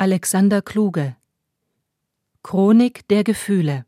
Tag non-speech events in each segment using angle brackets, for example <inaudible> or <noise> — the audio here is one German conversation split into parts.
Alexander Kluge. Chronik der Gefühle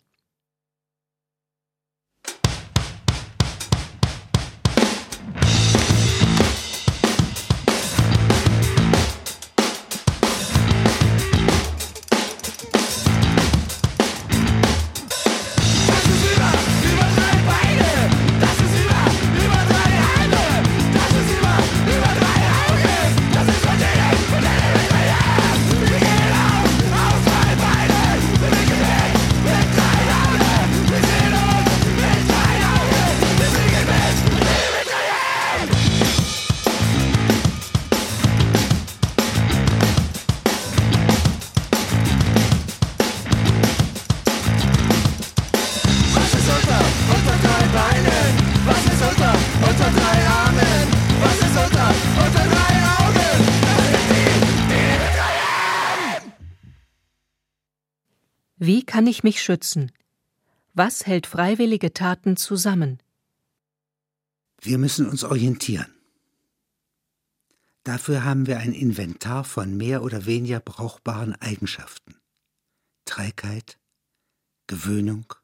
ich mich schützen? Was hält freiwillige Taten zusammen? Wir müssen uns orientieren. Dafür haben wir ein Inventar von mehr oder weniger brauchbaren Eigenschaften. Trägheit, Gewöhnung,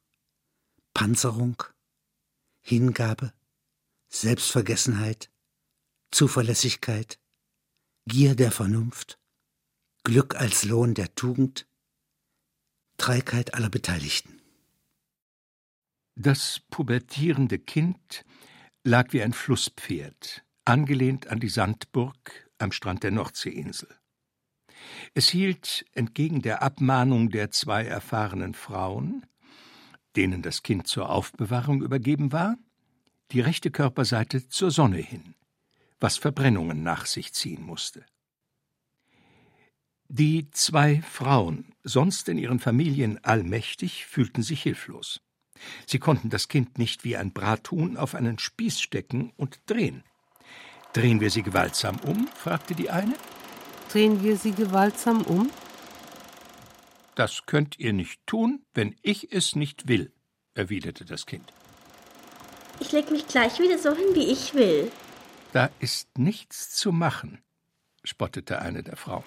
Panzerung, Hingabe, Selbstvergessenheit, Zuverlässigkeit, Gier der Vernunft, Glück als Lohn der Tugend, Trägheit aller Beteiligten. Das pubertierende Kind lag wie ein Flusspferd, angelehnt an die Sandburg am Strand der Nordseeinsel. Es hielt entgegen der Abmahnung der zwei erfahrenen Frauen, denen das Kind zur Aufbewahrung übergeben war, die rechte Körperseite zur Sonne hin, was Verbrennungen nach sich ziehen musste. Die zwei Frauen, sonst in ihren Familien allmächtig, fühlten sich hilflos. Sie konnten das Kind nicht wie ein Brathuhn auf einen Spieß stecken und drehen. Drehen wir sie gewaltsam um? fragte die eine. Drehen wir sie gewaltsam um? Das könnt ihr nicht tun, wenn ich es nicht will, erwiderte das Kind. Ich leg mich gleich wieder so hin, wie ich will. Da ist nichts zu machen, spottete eine der Frauen.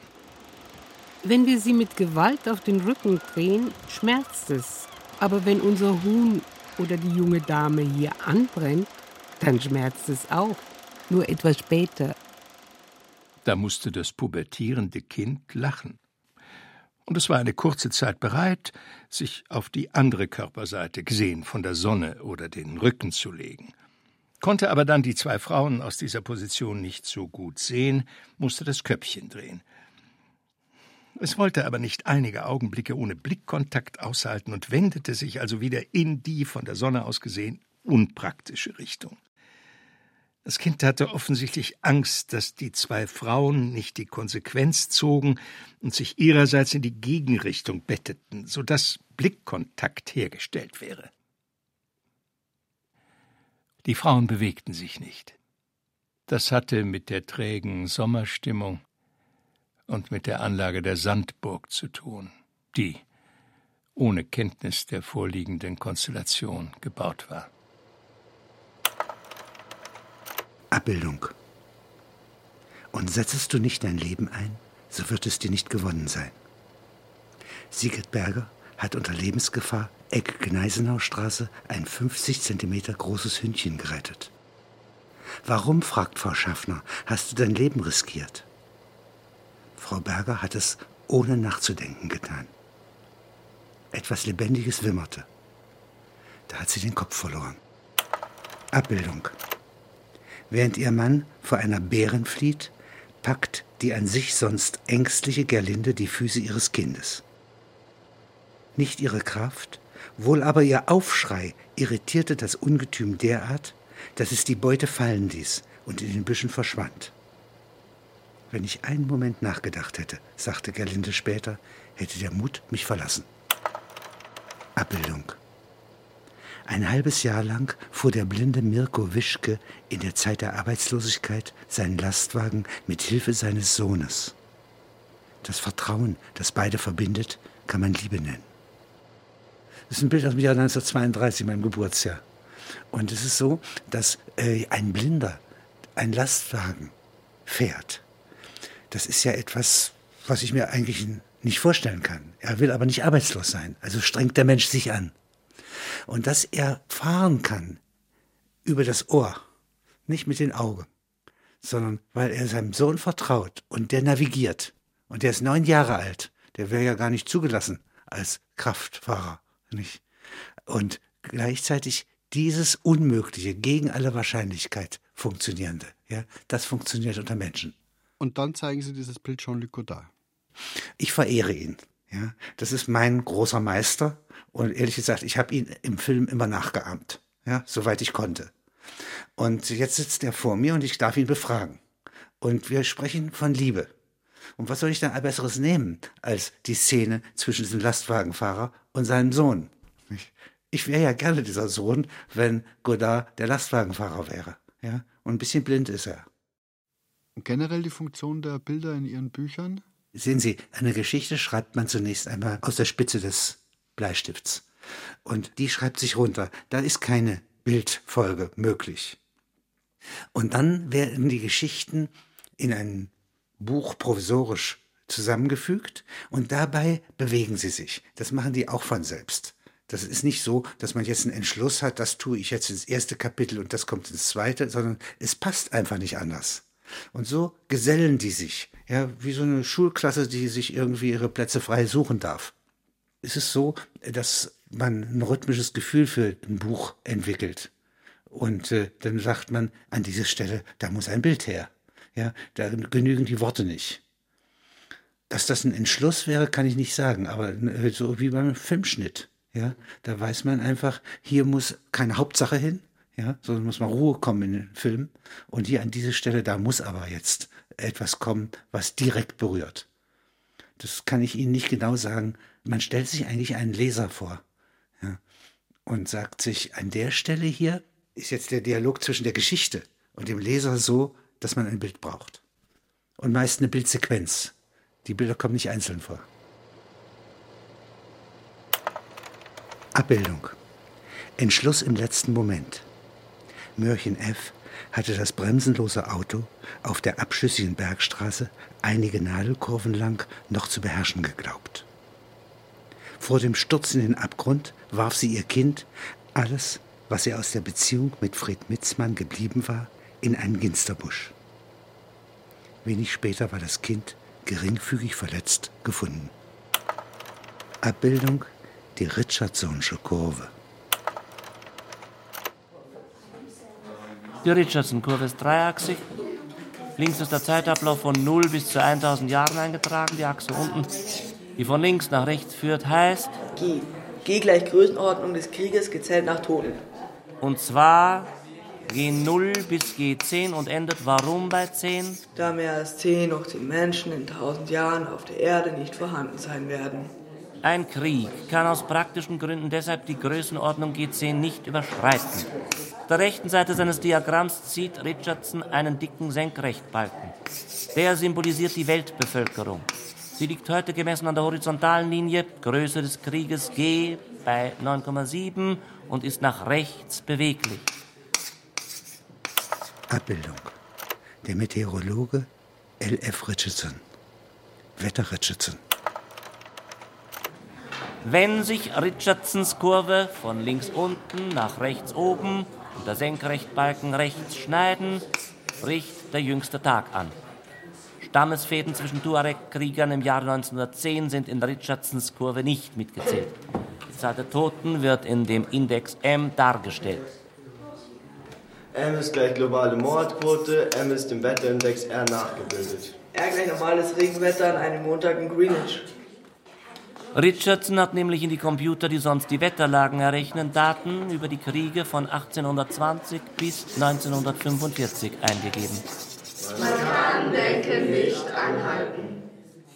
Wenn wir sie mit Gewalt auf den Rücken drehen, schmerzt es. Aber wenn unser Huhn oder die junge Dame hier anbrennt, dann schmerzt es auch. Nur etwas später. Da musste das pubertierende Kind lachen. Und es war eine kurze Zeit bereit, sich auf die andere Körperseite, gesehen von der Sonne oder den Rücken zu legen. Konnte aber dann die zwei Frauen aus dieser Position nicht so gut sehen, musste das Köpfchen drehen. Es wollte aber nicht einige Augenblicke ohne Blickkontakt aushalten und wendete sich also wieder in die von der Sonne aus gesehen unpraktische Richtung. Das Kind hatte offensichtlich Angst, dass die zwei Frauen nicht die Konsequenz zogen und sich ihrerseits in die Gegenrichtung betteten, so dass Blickkontakt hergestellt wäre. Die Frauen bewegten sich nicht. Das hatte mit der trägen Sommerstimmung und mit der Anlage der Sandburg zu tun, die ohne Kenntnis der vorliegenden Konstellation gebaut war. Abbildung. Und setzest du nicht dein Leben ein, so wird es dir nicht gewonnen sein. Sigrid Berger hat unter Lebensgefahr Eck Gneisenaustraße ein 50 Zentimeter großes Hündchen gerettet. Warum, fragt Frau Schaffner, hast du dein Leben riskiert? Frau Berger hat es ohne nachzudenken getan. Etwas Lebendiges wimmerte. Da hat sie den Kopf verloren. Abbildung. Während ihr Mann vor einer Bären flieht, packt die an sich sonst ängstliche Gerlinde die Füße ihres Kindes. Nicht ihre Kraft, wohl aber ihr Aufschrei irritierte das Ungetüm derart, dass es die Beute fallen ließ und in den Büschen verschwand. Wenn ich einen Moment nachgedacht hätte, sagte Gerlinde später, hätte der Mut mich verlassen. Abbildung. Ein halbes Jahr lang fuhr der blinde Mirko Wischke in der Zeit der Arbeitslosigkeit seinen Lastwagen mit Hilfe seines Sohnes. Das Vertrauen, das beide verbindet, kann man Liebe nennen. Das ist ein Bild aus dem Jahr 1932, meinem Geburtsjahr. Und es ist so, dass äh, ein Blinder einen Lastwagen fährt das ist ja etwas, was ich mir eigentlich nicht vorstellen kann. Er will aber nicht arbeitslos sein. Also strengt der Mensch sich an. Und dass er fahren kann über das Ohr, nicht mit den Augen, sondern weil er seinem Sohn vertraut und der navigiert. Und der ist neun Jahre alt. Der wäre ja gar nicht zugelassen als Kraftfahrer. Nicht? Und gleichzeitig dieses Unmögliche gegen alle Wahrscheinlichkeit funktionierende, ja, das funktioniert unter Menschen. Und dann zeigen Sie dieses Bild Jean-Luc Godard. Ich verehre ihn. Ja, das ist mein großer Meister. Und ehrlich gesagt, ich habe ihn im Film immer nachgeahmt, ja, soweit ich konnte. Und jetzt sitzt er vor mir und ich darf ihn befragen. Und wir sprechen von Liebe. Und was soll ich dann Besseres nehmen als die Szene zwischen diesem Lastwagenfahrer und seinem Sohn? Ich wäre ja gerne dieser Sohn, wenn Godard der Lastwagenfahrer wäre. Ja? Und ein bisschen blind ist er. Generell die Funktion der Bilder in Ihren Büchern? Sehen Sie, eine Geschichte schreibt man zunächst einmal aus der Spitze des Bleistifts. Und die schreibt sich runter. Da ist keine Bildfolge möglich. Und dann werden die Geschichten in ein Buch provisorisch zusammengefügt und dabei bewegen sie sich. Das machen die auch von selbst. Das ist nicht so, dass man jetzt einen Entschluss hat, das tue ich jetzt ins erste Kapitel und das kommt ins zweite, sondern es passt einfach nicht anders. Und so gesellen die sich, ja, wie so eine Schulklasse, die sich irgendwie ihre Plätze frei suchen darf. Es ist so, dass man ein rhythmisches Gefühl für ein Buch entwickelt. Und äh, dann sagt man, an dieser Stelle, da muss ein Bild her. Ja, da genügen die Worte nicht. Dass das ein Entschluss wäre, kann ich nicht sagen, aber äh, so wie beim Filmschnitt. Ja, da weiß man einfach, hier muss keine Hauptsache hin, ja, sondern muss mal Ruhe kommen in den Film. Und hier an diese Stelle, da muss aber jetzt etwas kommen, was direkt berührt. Das kann ich Ihnen nicht genau sagen. Man stellt sich eigentlich einen Leser vor ja, und sagt sich, an der Stelle hier ist jetzt der Dialog zwischen der Geschichte und dem Leser so, dass man ein Bild braucht. Und meist eine Bildsequenz. Die Bilder kommen nicht einzeln vor. Abbildung. Entschluss im letzten Moment. Mörchen F. hatte das bremsenlose Auto auf der abschüssigen Bergstraße einige Nadelkurven lang noch zu beherrschen geglaubt. Vor dem Sturz in den Abgrund warf sie ihr Kind, alles, was ihr aus der Beziehung mit Fred Mitzmann geblieben war, in einen Ginsterbusch. Wenig später war das Kind geringfügig verletzt gefunden. Abbildung die Richardsonsche Kurve. Die Richardson-Kurve ist dreiachsig. Links ist der Zeitablauf von 0 bis zu 1000 Jahren eingetragen. Die Achse unten, die von links nach rechts führt, heißt G. G gleich Größenordnung des Krieges gezählt nach Toten. Und zwar G0 bis G10 und endet warum bei 10? Da mehr als 10 noch 10 Menschen in 1000 Jahren auf der Erde nicht vorhanden sein werden. Ein Krieg kann aus praktischen Gründen deshalb die Größenordnung G10 nicht überschreiten. Auf der rechten Seite seines Diagramms zieht Richardson einen dicken Senkrechtbalken. Der symbolisiert die Weltbevölkerung. Sie liegt heute gemessen an der horizontalen Linie, Größe des Krieges G bei 9,7 und ist nach rechts beweglich. Abbildung. Der Meteorologe L.F. Richardson. Wetter Richardson. Wenn sich Richardsons Kurve von links unten nach rechts oben und der Senkrechtbalken rechts schneiden, bricht der jüngste Tag an. Stammesfäden zwischen Tuareg-Kriegern im Jahr 1910 sind in Richardsons Kurve nicht mitgezählt. Die Zahl der Toten wird in dem Index M dargestellt. M ist gleich globale Mordquote, M ist im Wetterindex R nachgebildet. R gleich normales Regenwetter an einem Montag in Greenwich. Richardson hat nämlich in die Computer, die sonst die Wetterlagen errechnen, Daten über die Kriege von 1820 bis 1945 eingegeben. Man kann Denken nicht anhalten.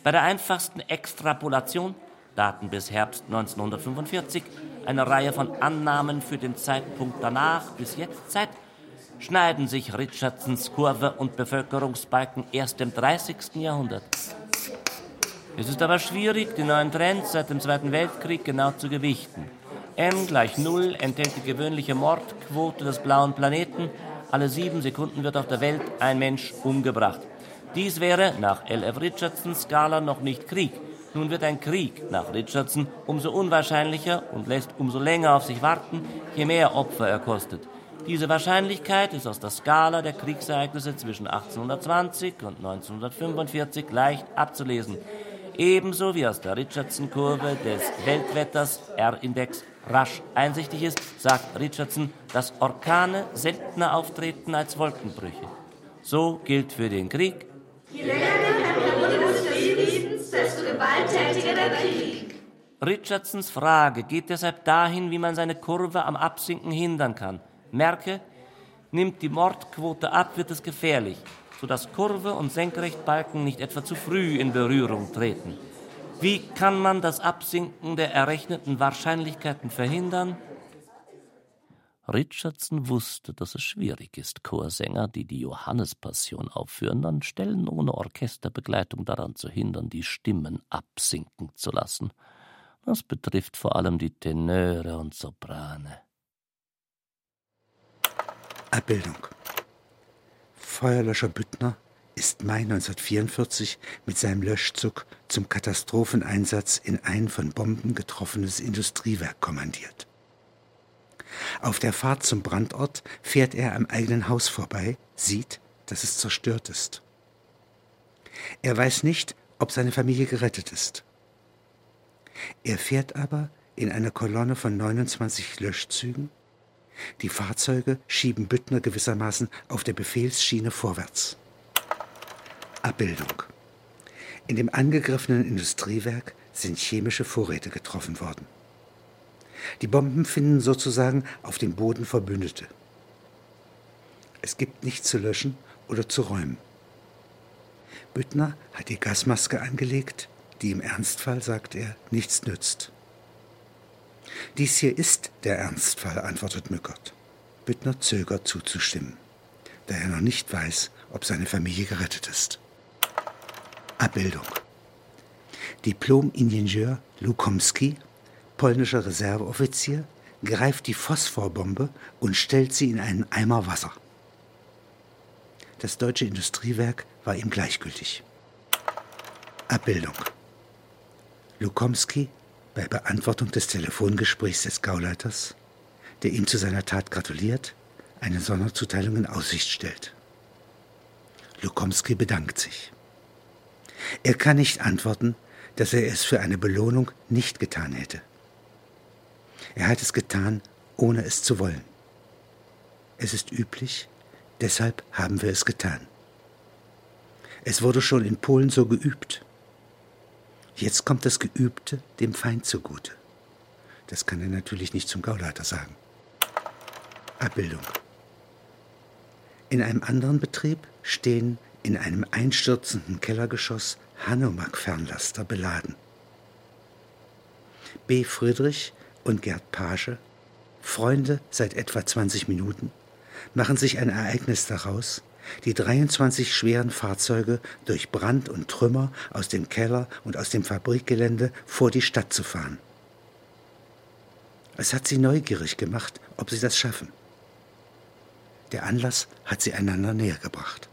Bei der einfachsten Extrapolation, Daten bis Herbst 1945, eine Reihe von Annahmen für den Zeitpunkt danach bis jetzt Zeit, schneiden sich Richardsons Kurve und Bevölkerungsbalken erst im 30. Jahrhundert. Es ist aber schwierig, die neuen Trends seit dem Zweiten Weltkrieg genau zu gewichten. M gleich Null enthält die gewöhnliche Mordquote des blauen Planeten. Alle sieben Sekunden wird auf der Welt ein Mensch umgebracht. Dies wäre nach L.F. Richardsons Skala noch nicht Krieg. Nun wird ein Krieg nach Richardson umso unwahrscheinlicher und lässt umso länger auf sich warten, je mehr Opfer er kostet. Diese Wahrscheinlichkeit ist aus der Skala der Kriegsereignisse zwischen 1820 und 1945 leicht abzulesen. Ebenso wie aus der Richardson-Kurve des Weltwetters R-Index rasch einsichtig ist, sagt Richardson, dass Orkane seltener auftreten als Wolkenbrüche. So gilt für den Krieg. Je länger der Periode des Friedens, desto gewalttätiger der Krieg. Richardsons Frage geht deshalb dahin, wie man seine Kurve am Absinken hindern kann. Merke, nimmt die Mordquote ab, wird es gefährlich, sodass Kurve und Senkrechtbalken nicht etwa zu früh in Berührung treten. Wie kann man das Absinken der errechneten Wahrscheinlichkeiten verhindern? Richardson wusste, dass es schwierig ist, Chorsänger, die die Johannespassion aufführen, dann Stellen ohne Orchesterbegleitung daran zu hindern, die Stimmen absinken zu lassen. Das betrifft vor allem die Tenöre und Soprane. Abbildung. Feuerlöscher Büttner ist Mai 1944 mit seinem Löschzug zum Katastropheneinsatz in ein von Bomben getroffenes Industriewerk kommandiert. Auf der Fahrt zum Brandort fährt er am eigenen Haus vorbei, sieht, dass es zerstört ist. Er weiß nicht, ob seine Familie gerettet ist. Er fährt aber in einer Kolonne von 29 Löschzügen die Fahrzeuge schieben Büttner gewissermaßen auf der Befehlsschiene vorwärts. Abbildung. In dem angegriffenen Industriewerk sind chemische Vorräte getroffen worden. Die Bomben finden sozusagen auf dem Boden Verbündete. Es gibt nichts zu löschen oder zu räumen. Büttner hat die Gasmaske angelegt, die im Ernstfall, sagt er, nichts nützt. Dies hier ist der Ernstfall, antwortet Mückert. Büttner zögert zuzustimmen, da er noch nicht weiß, ob seine Familie gerettet ist. Abbildung. Diplom-Ingenieur Lukomski, polnischer Reserveoffizier, greift die Phosphorbombe und stellt sie in einen Eimer Wasser. Das deutsche Industriewerk war ihm gleichgültig. Abbildung. Lukomski bei Beantwortung des Telefongesprächs des Gauleiters, der ihm zu seiner Tat gratuliert, eine Sonderzuteilung in Aussicht stellt. Lukomski bedankt sich. Er kann nicht antworten, dass er es für eine Belohnung nicht getan hätte. Er hat es getan, ohne es zu wollen. Es ist üblich, deshalb haben wir es getan. Es wurde schon in Polen so geübt. Jetzt kommt das Geübte dem Feind zugute. Das kann er natürlich nicht zum Gauleiter sagen. Abbildung. In einem anderen Betrieb stehen in einem einstürzenden Kellergeschoss Hanomag-Fernlaster beladen. B. Friedrich und Gerd Page, Freunde seit etwa 20 Minuten, machen sich ein Ereignis daraus, die 23 schweren Fahrzeuge durch Brand und Trümmer aus dem Keller und aus dem Fabrikgelände vor die Stadt zu fahren. Es hat sie neugierig gemacht, ob sie das schaffen. Der Anlass hat sie einander näher gebracht.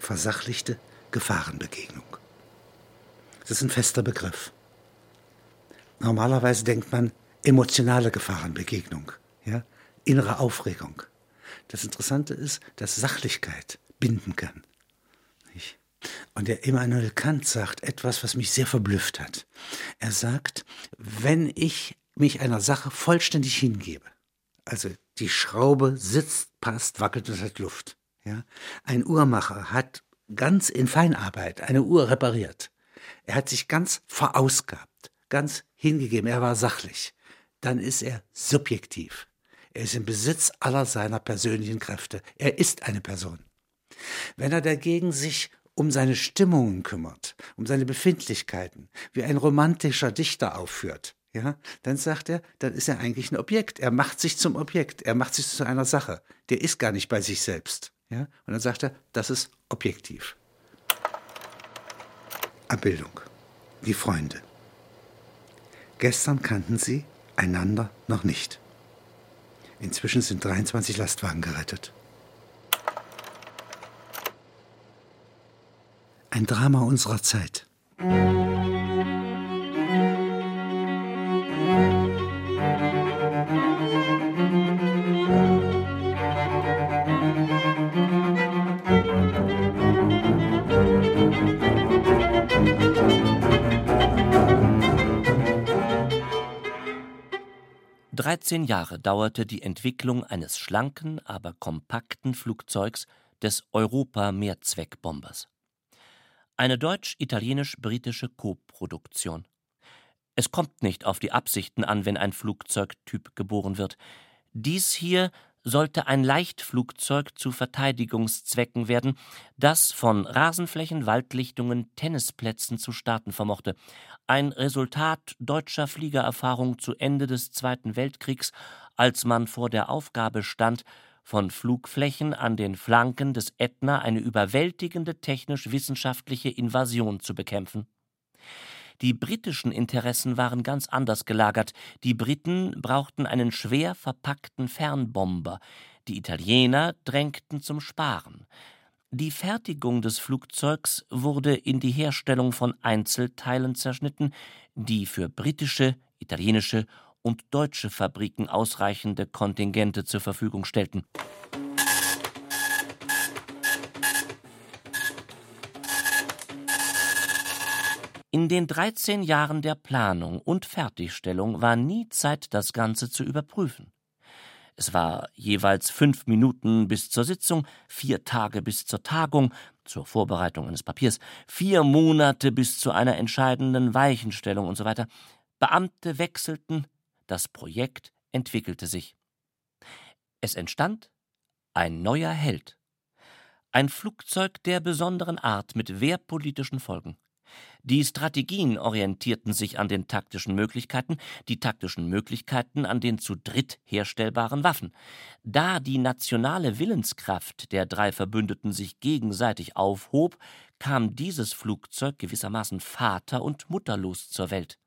Versachlichte Gefahrenbegegnung. Das ist ein fester Begriff. Normalerweise denkt man emotionale Gefahrenbegegnung, ja? innere Aufregung. Das Interessante ist, dass Sachlichkeit binden kann. Und der Immanuel Kant sagt etwas, was mich sehr verblüfft hat. Er sagt, wenn ich mich einer Sache vollständig hingebe, also die Schraube sitzt, passt, wackelt und hat Luft. Ja? Ein Uhrmacher hat ganz in Feinarbeit eine Uhr repariert. Er hat sich ganz verausgabt, ganz hingegeben, er war sachlich. Dann ist er subjektiv. Er ist im Besitz aller seiner persönlichen Kräfte. Er ist eine Person. Wenn er dagegen sich um seine Stimmungen kümmert, um seine Befindlichkeiten, wie ein romantischer Dichter aufführt, ja, dann sagt er, dann ist er eigentlich ein Objekt. Er macht sich zum Objekt. Er macht sich zu einer Sache. Der ist gar nicht bei sich selbst. Ja, und dann sagt er, das ist objektiv. Abbildung. Die Freunde. Gestern kannten sie einander noch nicht. Inzwischen sind 23 Lastwagen gerettet. Ein Drama unserer Zeit. 13 Jahre dauerte die Entwicklung eines schlanken, aber kompakten Flugzeugs des Europa-Mehrzweckbombers. Eine deutsch-italienisch-britische Koproduktion. Es kommt nicht auf die Absichten an, wenn ein Flugzeugtyp geboren wird. Dies hier sollte ein Leichtflugzeug zu Verteidigungszwecken werden, das von Rasenflächen, Waldlichtungen, Tennisplätzen zu starten vermochte. Ein Resultat deutscher Fliegererfahrung zu Ende des Zweiten Weltkriegs, als man vor der Aufgabe stand, von Flugflächen an den Flanken des Ätna eine überwältigende technisch-wissenschaftliche Invasion zu bekämpfen. Die britischen Interessen waren ganz anders gelagert. Die Briten brauchten einen schwer verpackten Fernbomber, die Italiener drängten zum Sparen. Die Fertigung des Flugzeugs wurde in die Herstellung von Einzelteilen zerschnitten, die für britische, italienische und deutsche Fabriken ausreichende Kontingente zur Verfügung stellten. Den 13 Jahren der Planung und Fertigstellung war nie Zeit, das Ganze zu überprüfen. Es war jeweils fünf Minuten bis zur Sitzung, vier Tage bis zur Tagung, zur Vorbereitung eines Papiers, vier Monate bis zu einer entscheidenden Weichenstellung und so weiter. Beamte wechselten, das Projekt entwickelte sich. Es entstand ein neuer Held. Ein Flugzeug der besonderen Art mit wehrpolitischen Folgen. Die Strategien orientierten sich an den taktischen Möglichkeiten, die taktischen Möglichkeiten an den zu dritt herstellbaren Waffen. Da die nationale Willenskraft der drei Verbündeten sich gegenseitig aufhob, kam dieses Flugzeug gewissermaßen vater- und mutterlos zur Welt.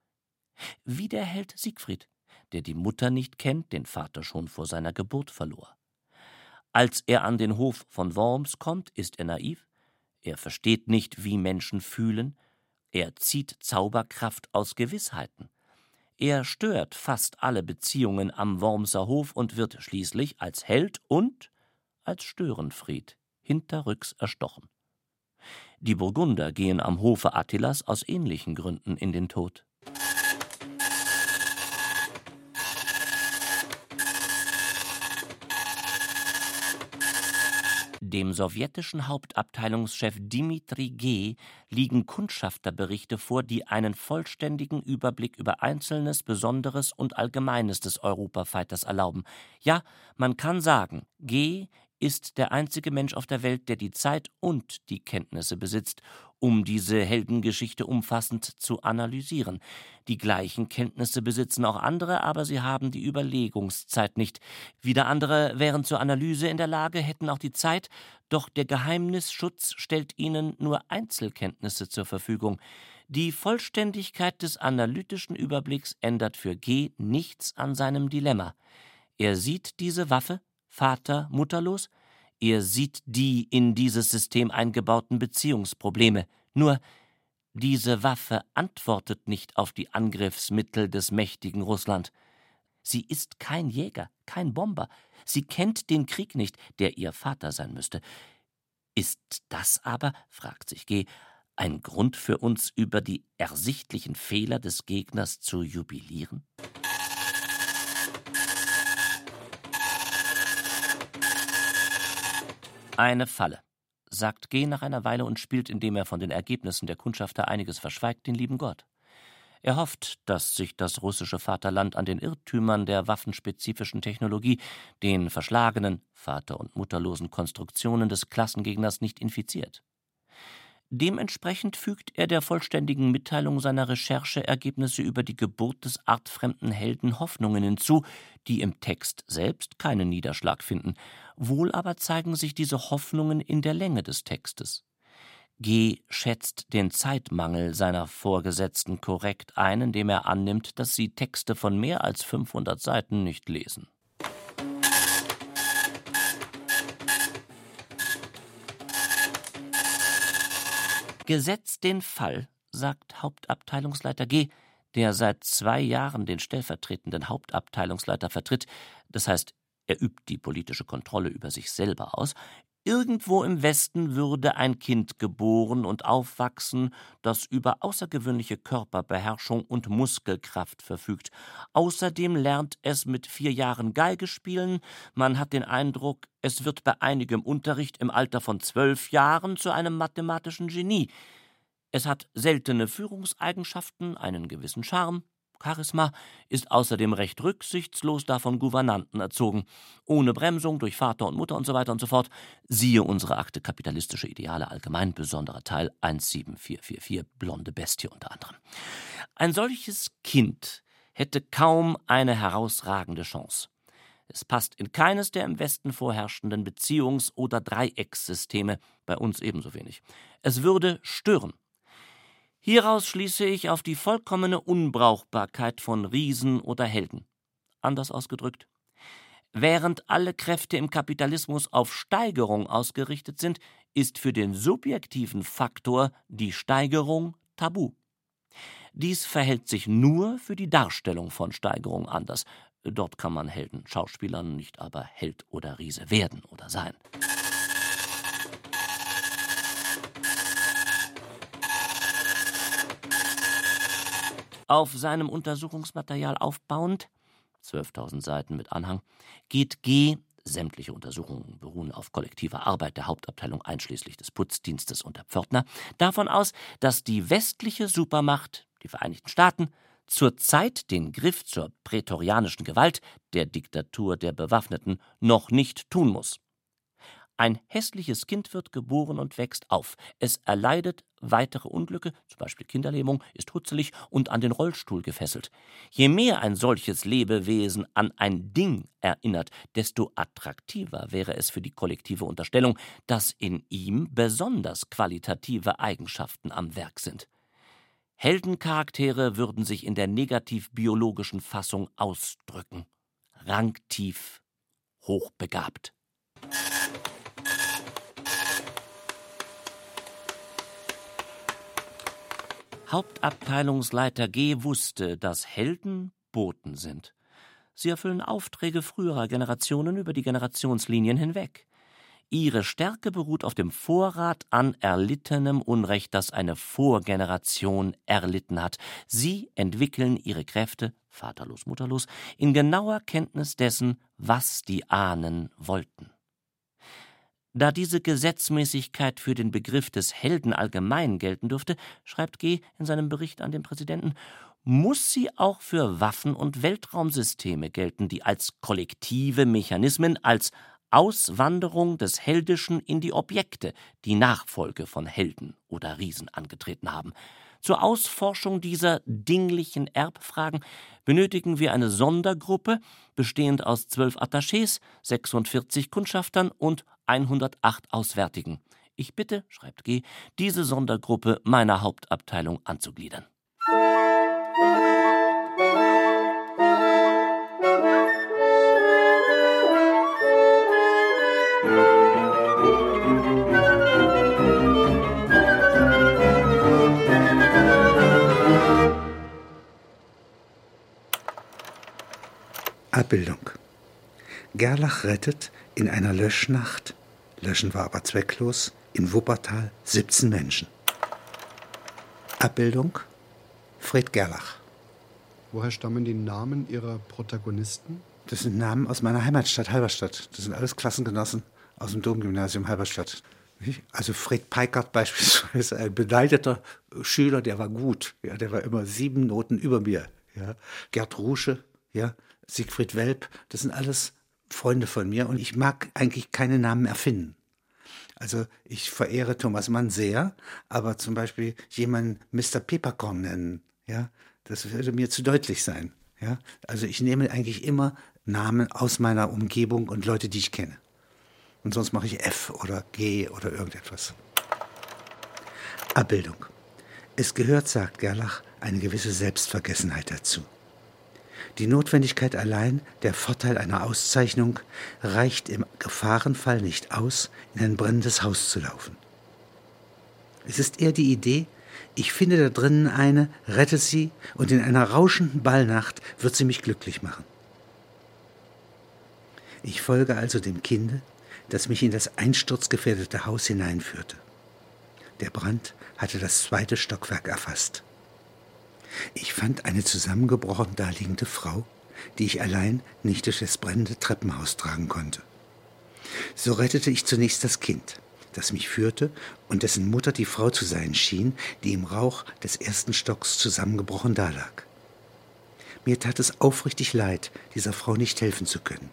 Wie der Held Siegfried, der die Mutter nicht kennt, den Vater schon vor seiner Geburt verlor. Als er an den Hof von Worms kommt, ist er naiv, er versteht nicht, wie Menschen fühlen, er zieht Zauberkraft aus Gewissheiten. Er stört fast alle Beziehungen am Wormser Hof und wird schließlich als Held und als Störenfried hinterrücks erstochen. Die Burgunder gehen am Hofe Attilas aus ähnlichen Gründen in den Tod. Dem sowjetischen Hauptabteilungschef Dimitri G. liegen Kundschafterberichte vor, die einen vollständigen Überblick über Einzelnes, Besonderes und Allgemeines des Europafighters erlauben. Ja, man kann sagen, G ist der einzige Mensch auf der Welt, der die Zeit und die Kenntnisse besitzt, um diese Heldengeschichte umfassend zu analysieren. Die gleichen Kenntnisse besitzen auch andere, aber sie haben die Überlegungszeit nicht. Wieder andere wären zur Analyse in der Lage, hätten auch die Zeit, doch der Geheimnisschutz stellt ihnen nur Einzelkenntnisse zur Verfügung. Die Vollständigkeit des analytischen Überblicks ändert für G nichts an seinem Dilemma. Er sieht diese Waffe, Vater mutterlos, er sieht die in dieses System eingebauten Beziehungsprobleme. Nur diese Waffe antwortet nicht auf die Angriffsmittel des mächtigen Russland. Sie ist kein Jäger, kein Bomber. Sie kennt den Krieg nicht, der ihr Vater sein müsste. Ist das aber, fragt sich G., ein Grund für uns, über die ersichtlichen Fehler des Gegners zu jubilieren? Eine Falle, sagt G. nach einer Weile und spielt, indem er von den Ergebnissen der Kundschafter einiges verschweigt, den lieben Gott. Er hofft, dass sich das russische Vaterland an den Irrtümern der waffenspezifischen Technologie, den verschlagenen, vater- und mutterlosen Konstruktionen des Klassengegners nicht infiziert. Dementsprechend fügt er der vollständigen Mitteilung seiner Rechercheergebnisse über die Geburt des artfremden Helden Hoffnungen hinzu, die im Text selbst keinen Niederschlag finden, wohl aber zeigen sich diese Hoffnungen in der Länge des Textes. G. schätzt den Zeitmangel seiner Vorgesetzten korrekt ein, indem er annimmt, dass sie Texte von mehr als 500 Seiten nicht lesen. Gesetzt den Fall, sagt Hauptabteilungsleiter G., der seit zwei Jahren den stellvertretenden Hauptabteilungsleiter vertritt, das heißt, er übt die politische Kontrolle über sich selber aus, Irgendwo im Westen würde ein Kind geboren und aufwachsen, das über außergewöhnliche Körperbeherrschung und Muskelkraft verfügt. Außerdem lernt es mit vier Jahren Geige spielen. Man hat den Eindruck, es wird bei einigem Unterricht im Alter von zwölf Jahren zu einem mathematischen Genie. Es hat seltene Führungseigenschaften, einen gewissen Charme, Charisma, ist außerdem recht rücksichtslos davon Gouvernanten erzogen, ohne Bremsung durch Vater und Mutter und so weiter und so fort. Siehe unsere Akte Kapitalistische Ideale allgemein, besonderer Teil 17444, blonde Bestie unter anderem. Ein solches Kind hätte kaum eine herausragende Chance. Es passt in keines der im Westen vorherrschenden Beziehungs- oder Dreieckssysteme, bei uns ebenso wenig. Es würde stören. Hieraus schließe ich auf die vollkommene Unbrauchbarkeit von Riesen oder Helden. Anders ausgedrückt, während alle Kräfte im Kapitalismus auf Steigerung ausgerichtet sind, ist für den subjektiven Faktor die Steigerung tabu. Dies verhält sich nur für die Darstellung von Steigerung anders. Dort kann man Helden, Schauspielern nicht aber Held oder Riese werden oder sein. Auf seinem Untersuchungsmaterial aufbauend, 12.000 Seiten mit Anhang, geht G. Sämtliche Untersuchungen beruhen auf kollektiver Arbeit der Hauptabteilung einschließlich des Putzdienstes und der Pförtner, davon aus, dass die westliche Supermacht, die Vereinigten Staaten, zurzeit den Griff zur prätorianischen Gewalt, der Diktatur der Bewaffneten, noch nicht tun muss. Ein hässliches Kind wird geboren und wächst auf. Es erleidet weitere Unglücke, zum Beispiel Kinderlähmung, ist hutzelig und an den Rollstuhl gefesselt. Je mehr ein solches Lebewesen an ein Ding erinnert, desto attraktiver wäre es für die kollektive Unterstellung, dass in ihm besonders qualitative Eigenschaften am Werk sind. Heldencharaktere würden sich in der negativ-biologischen Fassung ausdrücken. Rangtief, hochbegabt. Hauptabteilungsleiter G wusste, dass Helden Boten sind. Sie erfüllen Aufträge früherer Generationen über die Generationslinien hinweg. Ihre Stärke beruht auf dem Vorrat an erlittenem Unrecht, das eine Vorgeneration erlitten hat. Sie entwickeln ihre Kräfte, vaterlos, mutterlos, in genauer Kenntnis dessen, was die Ahnen wollten. Da diese Gesetzmäßigkeit für den Begriff des Helden allgemein gelten dürfte, schreibt G. in seinem Bericht an den Präsidenten, muss sie auch für Waffen- und Weltraumsysteme gelten, die als kollektive Mechanismen, als Auswanderung des Heldischen in die Objekte, die Nachfolge von Helden oder Riesen angetreten haben. Zur Ausforschung dieser dinglichen Erbfragen benötigen wir eine Sondergruppe, bestehend aus zwölf Attachés, 46 Kundschaftern und 108 Auswärtigen. Ich bitte, schreibt G., diese Sondergruppe meiner Hauptabteilung anzugliedern. Abbildung. Gerlach rettet in einer Löschnacht, Löschen war aber zwecklos, in Wuppertal 17 Menschen. Abbildung Fred Gerlach. Woher stammen die Namen Ihrer Protagonisten? Das sind Namen aus meiner Heimatstadt Halberstadt. Das sind alles Klassengenossen aus dem Domgymnasium Halberstadt. Also Fred Peikert beispielsweise, ein beneideter Schüler, der war gut. Ja, der war immer sieben Noten über mir. Ja. Gerd Rusche, ja, Siegfried Welp, das sind alles Freunde von mir und ich mag eigentlich keine Namen erfinden. Also ich verehre Thomas Mann sehr, aber zum Beispiel jemanden Mr. Peppercorn nennen, ja, das würde mir zu deutlich sein. Ja, also ich nehme eigentlich immer Namen aus meiner Umgebung und Leute, die ich kenne. Und sonst mache ich F oder G oder irgendetwas. Abbildung. Es gehört, sagt Gerlach, eine gewisse Selbstvergessenheit dazu. Die Notwendigkeit allein, der Vorteil einer Auszeichnung, reicht im Gefahrenfall nicht aus, in ein brennendes Haus zu laufen. Es ist eher die Idee, ich finde da drinnen eine, rette sie und in einer rauschenden Ballnacht wird sie mich glücklich machen. Ich folge also dem Kinde, das mich in das einsturzgefährdete Haus hineinführte. Der Brand hatte das zweite Stockwerk erfasst. Ich fand eine zusammengebrochen daliegende Frau, die ich allein nicht durch das brennende Treppenhaus tragen konnte. So rettete ich zunächst das Kind, das mich führte und dessen Mutter die Frau zu sein schien, die im Rauch des ersten Stocks zusammengebrochen dalag. Mir tat es aufrichtig leid, dieser Frau nicht helfen zu können.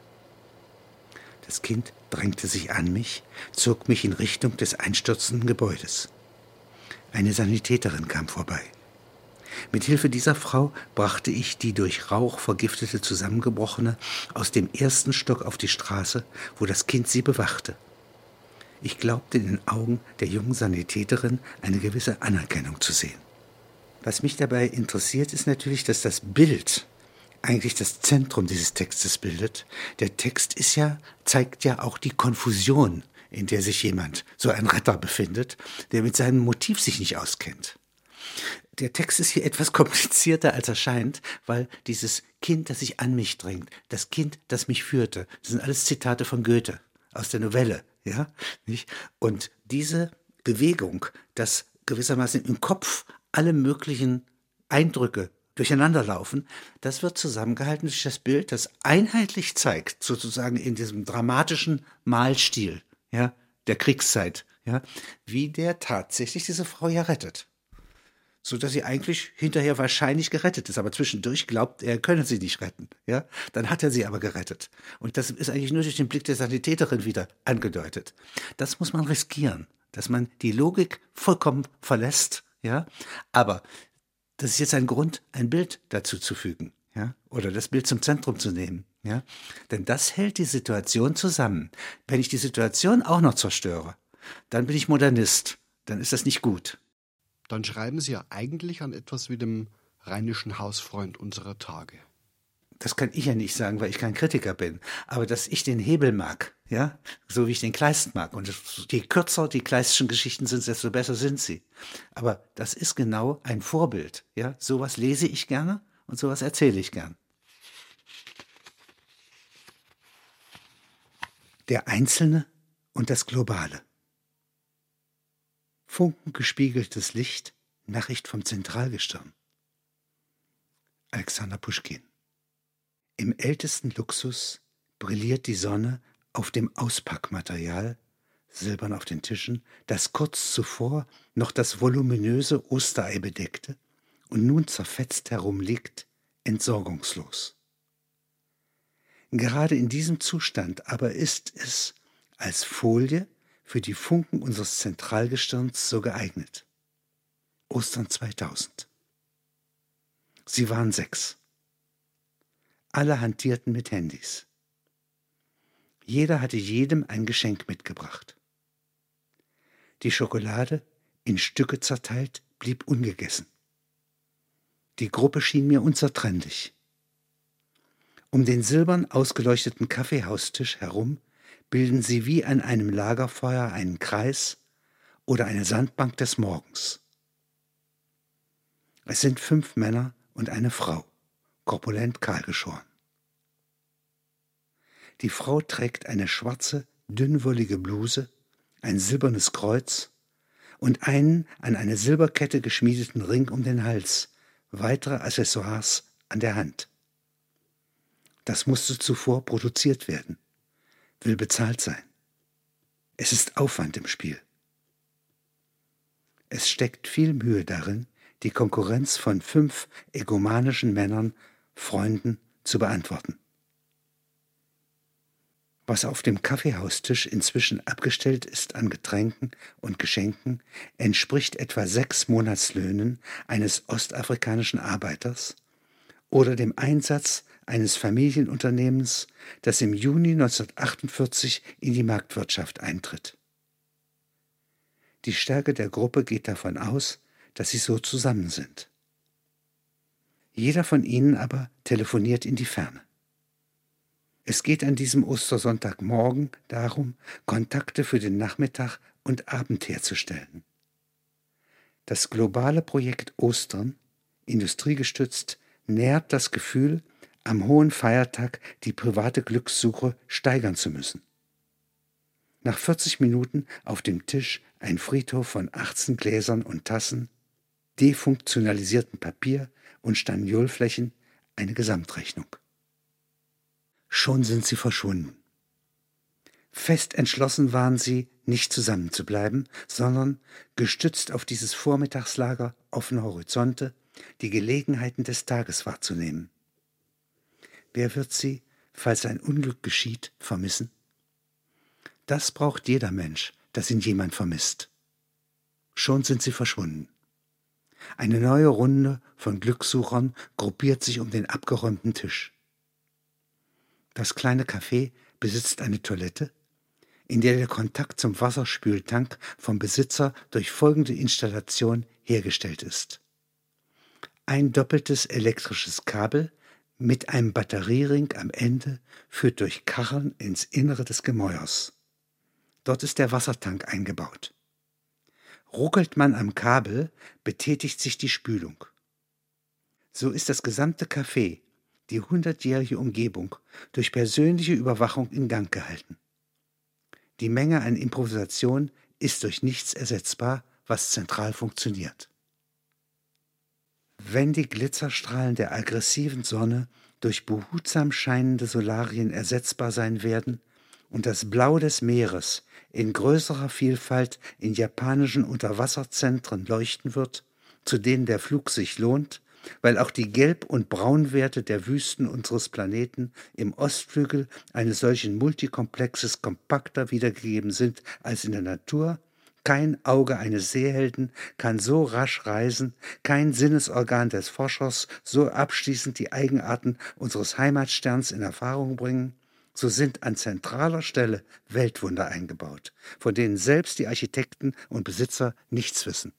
Das Kind drängte sich an mich, zog mich in Richtung des einstürzenden Gebäudes. Eine Sanitäterin kam vorbei. Mit Hilfe dieser Frau brachte ich die durch Rauch vergiftete Zusammengebrochene aus dem ersten Stock auf die Straße, wo das Kind sie bewachte. Ich glaubte in den Augen der jungen Sanitäterin eine gewisse Anerkennung zu sehen. Was mich dabei interessiert, ist natürlich, dass das Bild eigentlich das Zentrum dieses Textes bildet. Der Text ist ja, zeigt ja auch die Konfusion, in der sich jemand, so ein Retter befindet, der mit seinem Motiv sich nicht auskennt der Text ist hier etwas <laughs> komplizierter als er scheint, weil dieses Kind, das sich an mich drängt, das Kind, das mich führte, das sind alles Zitate von Goethe aus der Novelle, ja? Und diese Bewegung, dass gewissermaßen im Kopf alle möglichen Eindrücke durcheinanderlaufen, das wird zusammengehalten durch das Bild, das einheitlich zeigt, sozusagen in diesem dramatischen Malstil, ja, der Kriegszeit, ja, wie der tatsächlich diese Frau ja rettet so dass sie eigentlich hinterher wahrscheinlich gerettet ist. Aber zwischendurch glaubt er, könne sie nicht retten. Ja, dann hat er sie aber gerettet. Und das ist eigentlich nur durch den Blick der Sanitäterin wieder angedeutet. Das muss man riskieren, dass man die Logik vollkommen verlässt. Ja, aber das ist jetzt ein Grund, ein Bild dazu zu fügen. Ja, oder das Bild zum Zentrum zu nehmen. Ja, denn das hält die Situation zusammen. Wenn ich die Situation auch noch zerstöre, dann bin ich Modernist. Dann ist das nicht gut dann schreiben Sie ja eigentlich an etwas wie dem rheinischen Hausfreund unserer Tage. Das kann ich ja nicht sagen, weil ich kein Kritiker bin. Aber dass ich den Hebel mag, ja, so wie ich den Kleist mag. Und je kürzer die Kleistischen Geschichten sind, desto besser sind sie. Aber das ist genau ein Vorbild, ja. Sowas lese ich gerne und sowas erzähle ich gern. Der Einzelne und das Globale. Funkengespiegeltes Licht, Nachricht vom Zentralgestirn. Alexander Puschkin. Im ältesten Luxus brilliert die Sonne auf dem Auspackmaterial, silbern auf den Tischen, das kurz zuvor noch das voluminöse Osterei bedeckte und nun zerfetzt herumliegt, entsorgungslos. Gerade in diesem Zustand aber ist es als Folie für die Funken unseres Zentralgestirns so geeignet. Ostern 2000. Sie waren sechs. Alle hantierten mit Handys. Jeder hatte jedem ein Geschenk mitgebracht. Die Schokolade, in Stücke zerteilt, blieb ungegessen. Die Gruppe schien mir unzertrennlich. Um den silbern ausgeleuchteten Kaffeehaustisch herum bilden sie wie an einem Lagerfeuer einen Kreis oder eine Sandbank des Morgens. Es sind fünf Männer und eine Frau, korpulent kahlgeschoren. Die Frau trägt eine schwarze, dünnwollige Bluse, ein silbernes Kreuz und einen an eine Silberkette geschmiedeten Ring um den Hals, weitere Accessoires an der Hand. Das musste zuvor produziert werden will bezahlt sein. Es ist Aufwand im Spiel. Es steckt viel Mühe darin, die Konkurrenz von fünf egomanischen Männern, Freunden, zu beantworten. Was auf dem Kaffeehaustisch inzwischen abgestellt ist an Getränken und Geschenken, entspricht etwa sechs Monatslöhnen eines ostafrikanischen Arbeiters oder dem Einsatz eines Familienunternehmens, das im Juni 1948 in die Marktwirtschaft eintritt. Die Stärke der Gruppe geht davon aus, dass sie so zusammen sind. Jeder von ihnen aber telefoniert in die Ferne. Es geht an diesem Ostersonntagmorgen darum, Kontakte für den Nachmittag und Abend herzustellen. Das globale Projekt Ostern, industriegestützt, nährt das Gefühl, am hohen Feiertag die private Glückssuche steigern zu müssen. Nach 40 Minuten auf dem Tisch ein Friedhof von 18 Gläsern und Tassen, defunktionalisiertem Papier und Staniolflächen eine Gesamtrechnung. Schon sind sie verschwunden. Fest entschlossen waren sie, nicht zusammenzubleiben, sondern, gestützt auf dieses Vormittagslager offener Horizonte, die Gelegenheiten des Tages wahrzunehmen. Wer wird sie, falls ein Unglück geschieht, vermissen? Das braucht jeder Mensch, dass ihn jemand vermisst. Schon sind sie verschwunden. Eine neue Runde von Glückssuchern gruppiert sich um den abgeräumten Tisch. Das kleine Café besitzt eine Toilette, in der der Kontakt zum Wasserspültank vom Besitzer durch folgende Installation hergestellt ist. Ein doppeltes elektrisches Kabel mit einem Batteriering am Ende führt durch Kacheln ins Innere des Gemäuers. Dort ist der Wassertank eingebaut. Ruckelt man am Kabel, betätigt sich die Spülung. So ist das gesamte Café, die hundertjährige Umgebung, durch persönliche Überwachung in Gang gehalten. Die Menge an Improvisation ist durch nichts ersetzbar, was zentral funktioniert. Wenn die Glitzerstrahlen der aggressiven Sonne durch behutsam scheinende Solarien ersetzbar sein werden und das Blau des Meeres in größerer Vielfalt in japanischen Unterwasserzentren leuchten wird, zu denen der Flug sich lohnt, weil auch die Gelb- und Braunwerte der Wüsten unseres Planeten im Ostflügel eines solchen Multikomplexes kompakter wiedergegeben sind als in der Natur, kein Auge eines Seehelden kann so rasch reisen, kein Sinnesorgan des Forschers so abschließend die Eigenarten unseres Heimatsterns in Erfahrung bringen, so sind an zentraler Stelle Weltwunder eingebaut, von denen selbst die Architekten und Besitzer nichts wissen.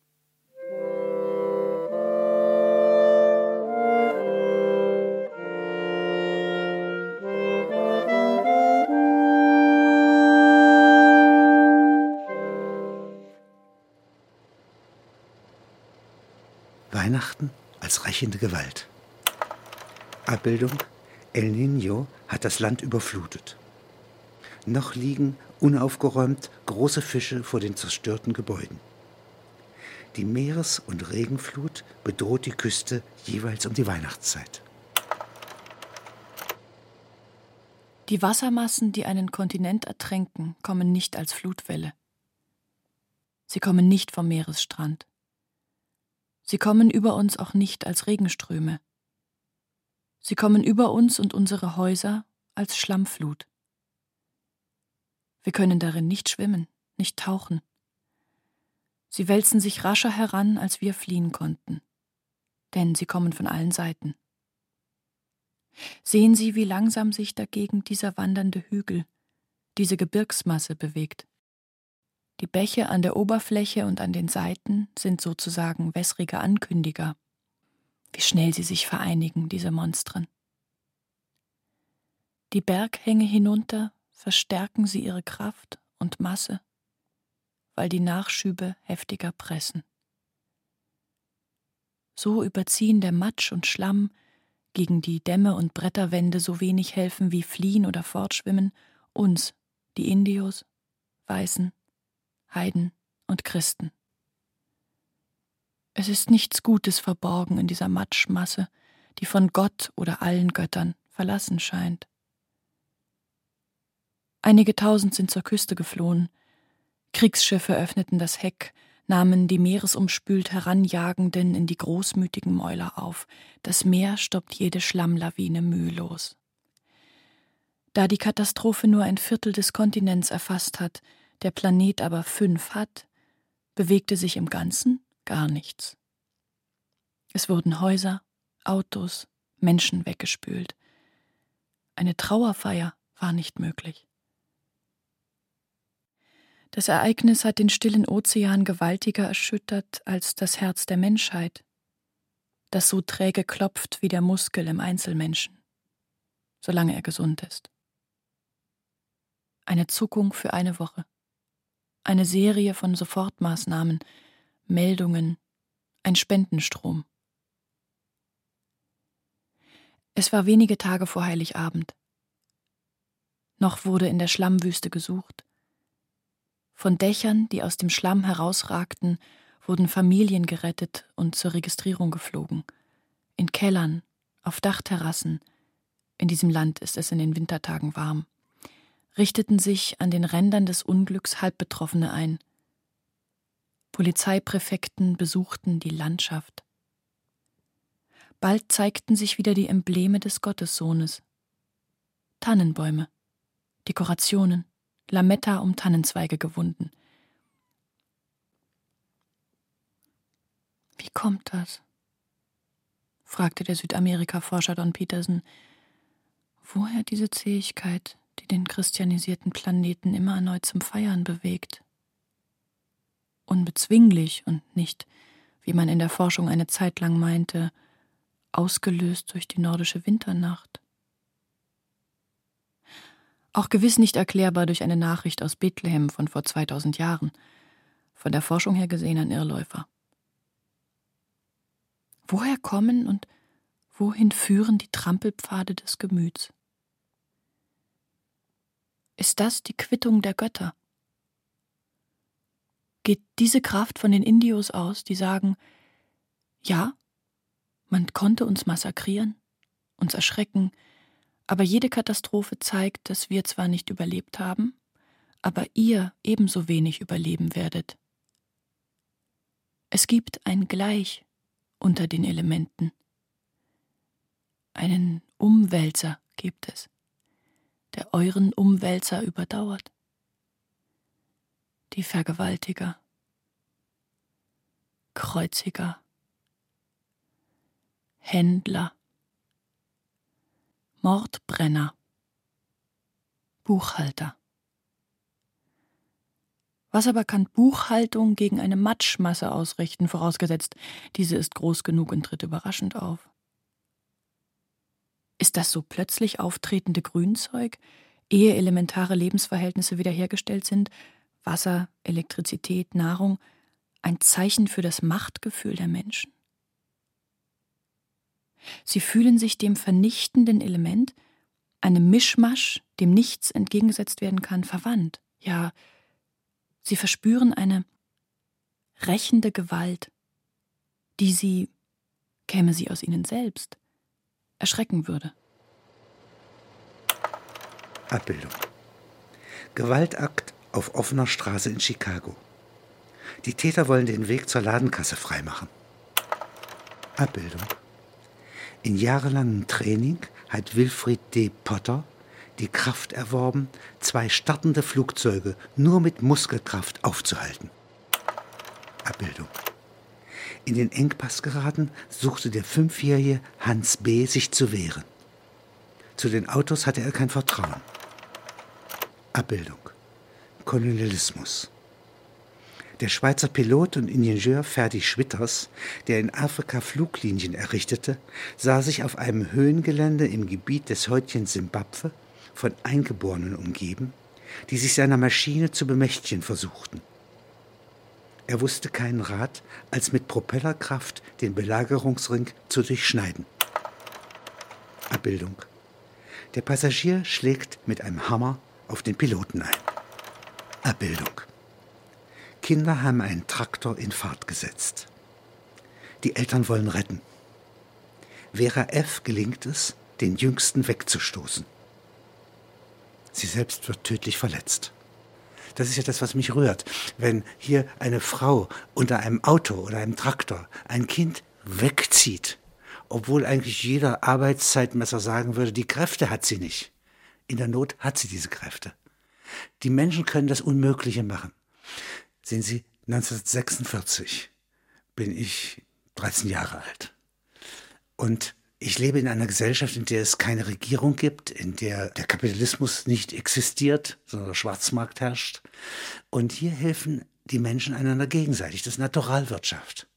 Weihnachten als rächende Gewalt. Abbildung El Niño hat das Land überflutet. Noch liegen, unaufgeräumt, große Fische vor den zerstörten Gebäuden. Die Meeres- und Regenflut bedroht die Küste jeweils um die Weihnachtszeit. Die Wassermassen, die einen Kontinent ertränken, kommen nicht als Flutwelle. Sie kommen nicht vom Meeresstrand. Sie kommen über uns auch nicht als Regenströme. Sie kommen über uns und unsere Häuser als Schlammflut. Wir können darin nicht schwimmen, nicht tauchen. Sie wälzen sich rascher heran, als wir fliehen konnten, denn sie kommen von allen Seiten. Sehen Sie, wie langsam sich dagegen dieser wandernde Hügel, diese Gebirgsmasse bewegt. Die Bäche an der Oberfläche und an den Seiten sind sozusagen wässrige Ankündiger. Wie schnell sie sich vereinigen, diese Monstren. Die Berghänge hinunter verstärken sie ihre Kraft und Masse, weil die Nachschübe heftiger pressen. So überziehen der Matsch und Schlamm, gegen die Dämme und Bretterwände so wenig helfen wie fliehen oder fortschwimmen, uns, die Indios, Weißen, Heiden und Christen. Es ist nichts Gutes verborgen in dieser Matschmasse, die von Gott oder allen Göttern verlassen scheint. Einige tausend sind zur Küste geflohen. Kriegsschiffe öffneten das Heck, nahmen die meeresumspült Heranjagenden in die großmütigen Mäuler auf. Das Meer stoppt jede Schlammlawine mühelos. Da die Katastrophe nur ein Viertel des Kontinents erfasst hat, der Planet aber fünf hat, bewegte sich im Ganzen gar nichts. Es wurden Häuser, Autos, Menschen weggespült. Eine Trauerfeier war nicht möglich. Das Ereignis hat den stillen Ozean gewaltiger erschüttert als das Herz der Menschheit, das so träge klopft wie der Muskel im Einzelmenschen, solange er gesund ist. Eine Zuckung für eine Woche eine Serie von Sofortmaßnahmen, Meldungen, ein Spendenstrom. Es war wenige Tage vor Heiligabend. Noch wurde in der Schlammwüste gesucht. Von Dächern, die aus dem Schlamm herausragten, wurden Familien gerettet und zur Registrierung geflogen. In Kellern, auf Dachterrassen, in diesem Land ist es in den Wintertagen warm, richteten sich an den Rändern des Unglücks Halbbetroffene ein. Polizeipräfekten besuchten die Landschaft. Bald zeigten sich wieder die Embleme des Gottessohnes. Tannenbäume, Dekorationen, Lametta um Tannenzweige gewunden. Wie kommt das? fragte der Südamerika-Forscher Don Peterson. Woher diese Zähigkeit, den christianisierten Planeten immer erneut zum Feiern bewegt? Unbezwinglich und nicht, wie man in der Forschung eine Zeit lang meinte, ausgelöst durch die nordische Winternacht. Auch gewiss nicht erklärbar durch eine Nachricht aus Bethlehem von vor 2000 Jahren, von der Forschung her gesehen ein Irrläufer. Woher kommen und wohin führen die Trampelpfade des Gemüts? Ist das die Quittung der Götter? Geht diese Kraft von den Indios aus, die sagen, ja, man konnte uns massakrieren, uns erschrecken, aber jede Katastrophe zeigt, dass wir zwar nicht überlebt haben, aber ihr ebenso wenig überleben werdet. Es gibt ein Gleich unter den Elementen. Einen Umwälzer gibt es, der euren Umwälzer überdauert. Die Vergewaltiger, Kreuziger, Händler, Mordbrenner, Buchhalter. Was aber kann Buchhaltung gegen eine Matschmasse ausrichten, vorausgesetzt, diese ist groß genug und tritt überraschend auf? Ist das so plötzlich auftretende Grünzeug, ehe elementare Lebensverhältnisse wiederhergestellt sind, Wasser, Elektrizität, Nahrung, ein Zeichen für das Machtgefühl der Menschen? Sie fühlen sich dem vernichtenden Element, einem Mischmasch, dem nichts entgegengesetzt werden kann, verwandt, ja, Sie verspüren eine rächende Gewalt, die sie, käme sie aus ihnen selbst, erschrecken würde. Abbildung. Gewaltakt auf offener Straße in Chicago. Die Täter wollen den Weg zur Ladenkasse freimachen. Abbildung. In jahrelangem Training hat Wilfried D. Potter die Kraft erworben, zwei startende Flugzeuge nur mit Muskelkraft aufzuhalten. Abbildung. In den Engpass geraten, suchte der fünfjährige Hans B. sich zu wehren. Zu den Autos hatte er kein Vertrauen. Abbildung. Kolonialismus. Der Schweizer Pilot und Ingenieur Ferdi Schwitters, der in Afrika Fluglinien errichtete, sah sich auf einem Höhengelände im Gebiet des heutigen Simbabwe von Eingeborenen umgeben, die sich seiner Maschine zu bemächtigen versuchten. Er wusste keinen Rat, als mit Propellerkraft den Belagerungsring zu durchschneiden. Abbildung. Der Passagier schlägt mit einem Hammer auf den Piloten ein. Abbildung. Kinder haben einen Traktor in Fahrt gesetzt. Die Eltern wollen retten. Vera F. gelingt es, den Jüngsten wegzustoßen. Sie selbst wird tödlich verletzt. Das ist ja das, was mich rührt. Wenn hier eine Frau unter einem Auto oder einem Traktor ein Kind wegzieht, obwohl eigentlich jeder Arbeitszeitmesser sagen würde, die Kräfte hat sie nicht. In der Not hat sie diese Kräfte. Die Menschen können das Unmögliche machen. Sehen Sie, 1946 bin ich 13 Jahre alt. Und ich lebe in einer Gesellschaft, in der es keine Regierung gibt, in der der Kapitalismus nicht existiert, sondern der Schwarzmarkt herrscht. Und hier helfen die Menschen einander gegenseitig. Das ist Naturalwirtschaft.